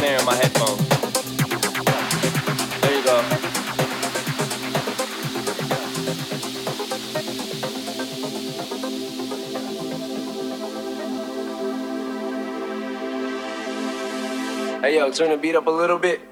snare in my headphones. There you go. Hey yo, turn the beat up a little bit.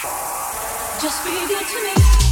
Just be good to me.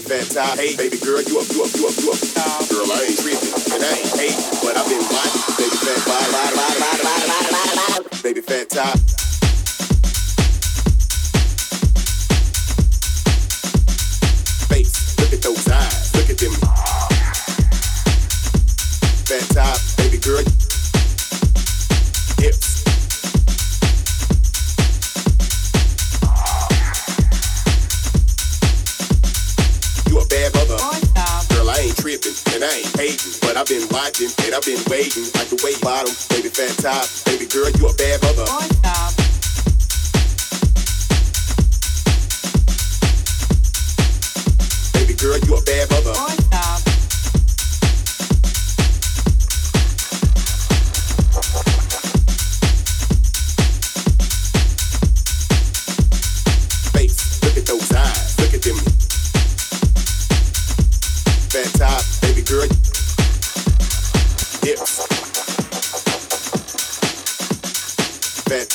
baby, fantastic. Hey, baby girl, you a, you a and I ain't hating, but I've been watching and I've been waiting like the weight bottom, baby fat top, baby girl you a bad mother. Boy, stop. Baby girl you a bad mother. Boy,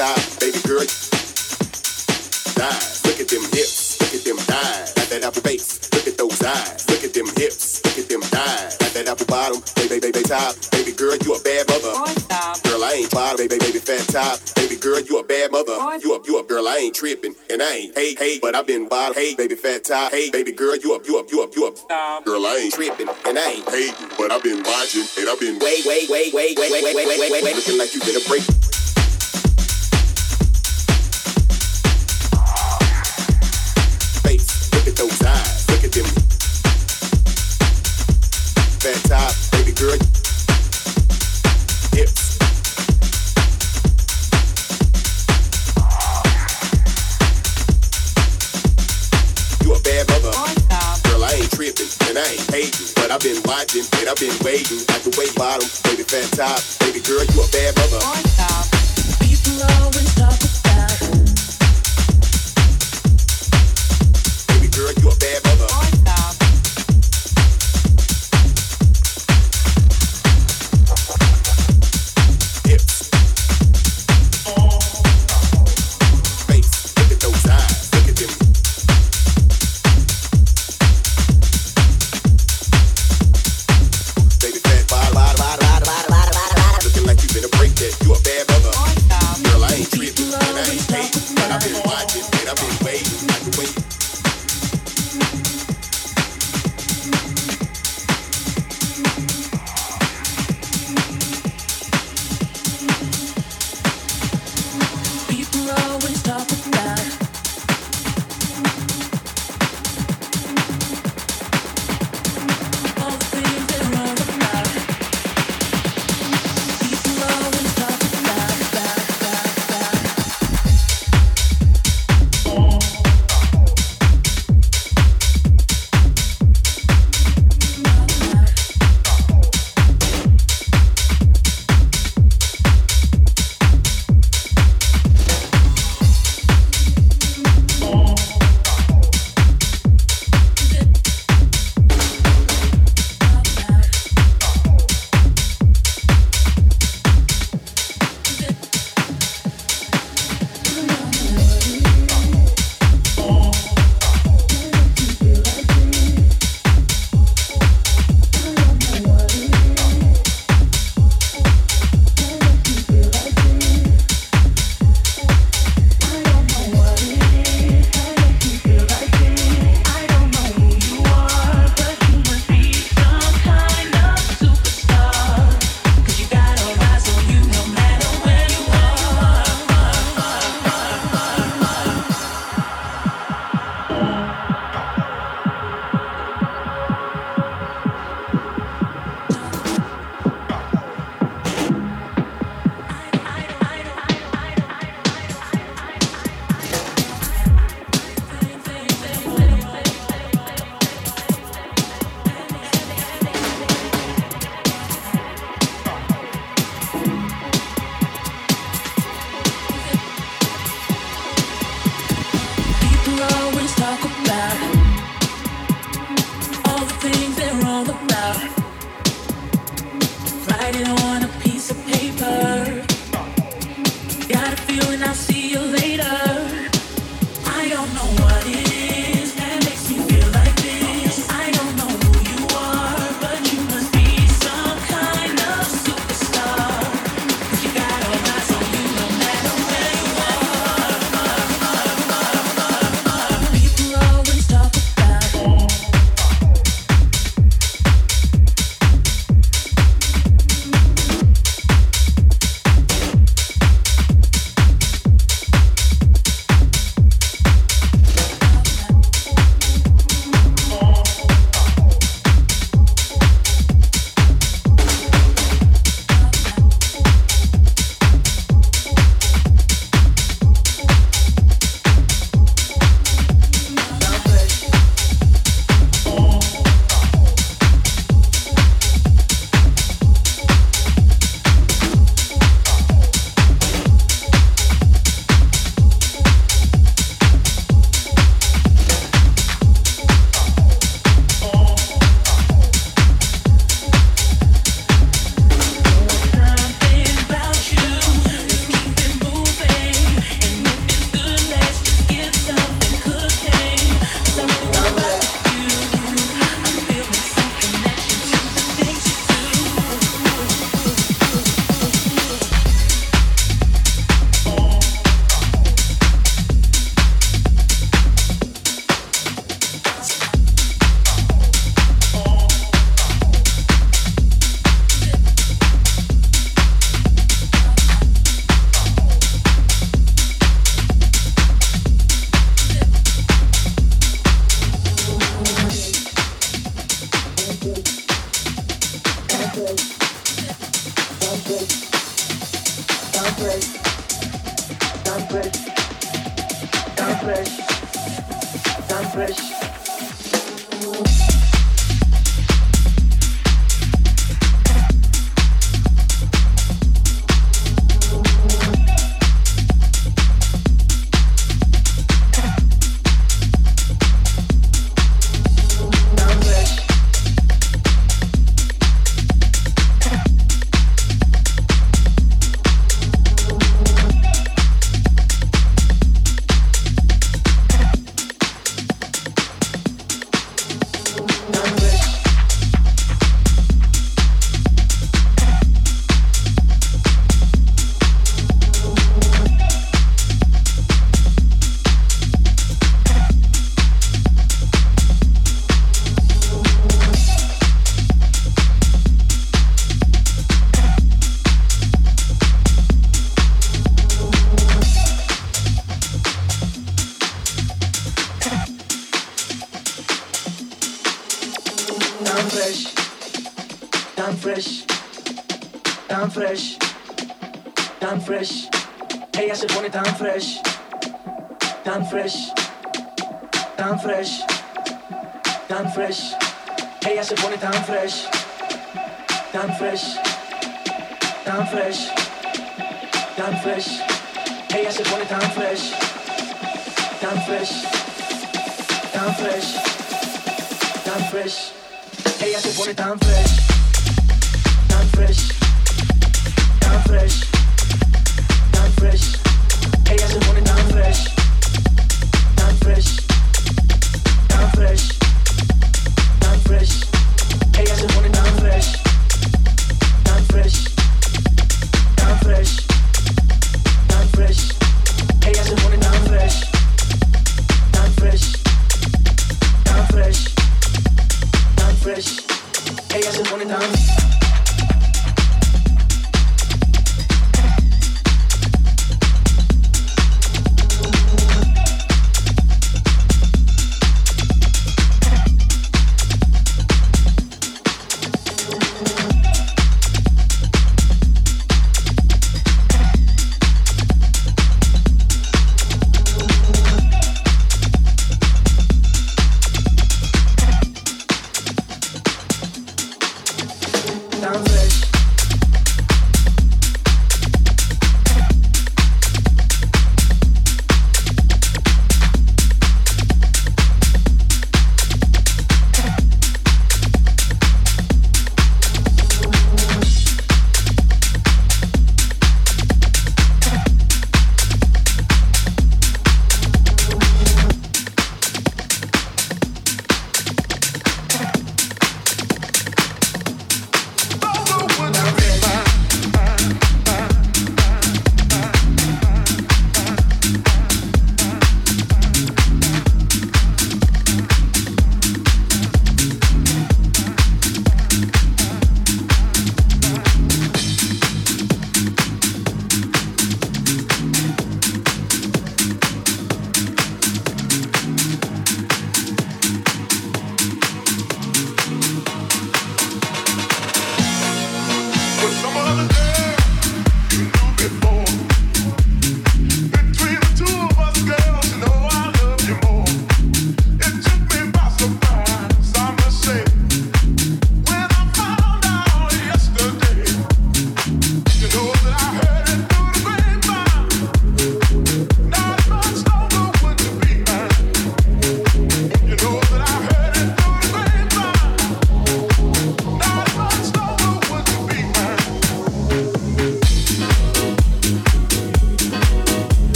size, baby girl. Thighs, look at them hips, look at them thighs. Got that apple base, look at those eyes. Look at them hips, look at them thighs. Got that apple bottom, baby, baby, baby top. Baby girl, you a bad mother. Girl, I ain't bottom, baby, baby, fat top. Baby girl, you a bad mother. You up, you up, girl, I ain't tripping, and I ain't hey, hey, but I've been bottom. Hey, baby, fat top. Hey, baby girl, you up, you up, you up, you up. Stop. Girl, I ain't tripping, and I ain't hating, but I've been watching, and I've been way, way, way, way, way, way, way, way, way, way, way, looking like you been a break. Look at them. Fat top, baby girl. You a bad mother. Girl, I ain't and I ain't hating, but I've been and I've been at the baby fat top, baby girl, you a bad mother. People always talk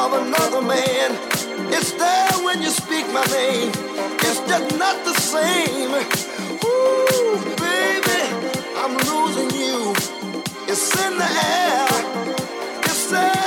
of another man. It's there when you speak my name. It's just not the same. Ooh, baby, I'm losing you. It's in the air. It's everywhere.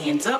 Hands up.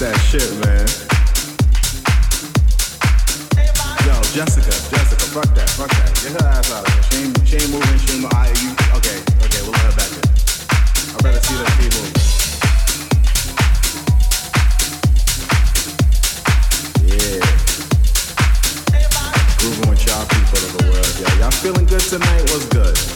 That shit, man. Yo, Jessica, Jessica, fuck that, fuck that. Get her ass out of here. She ain't, she ain't moving, I, you, okay, okay, we'll let her back in. I'd rather see. Yeah. Grooving with y'all people of the world. Y'all feeling good tonight? What's good?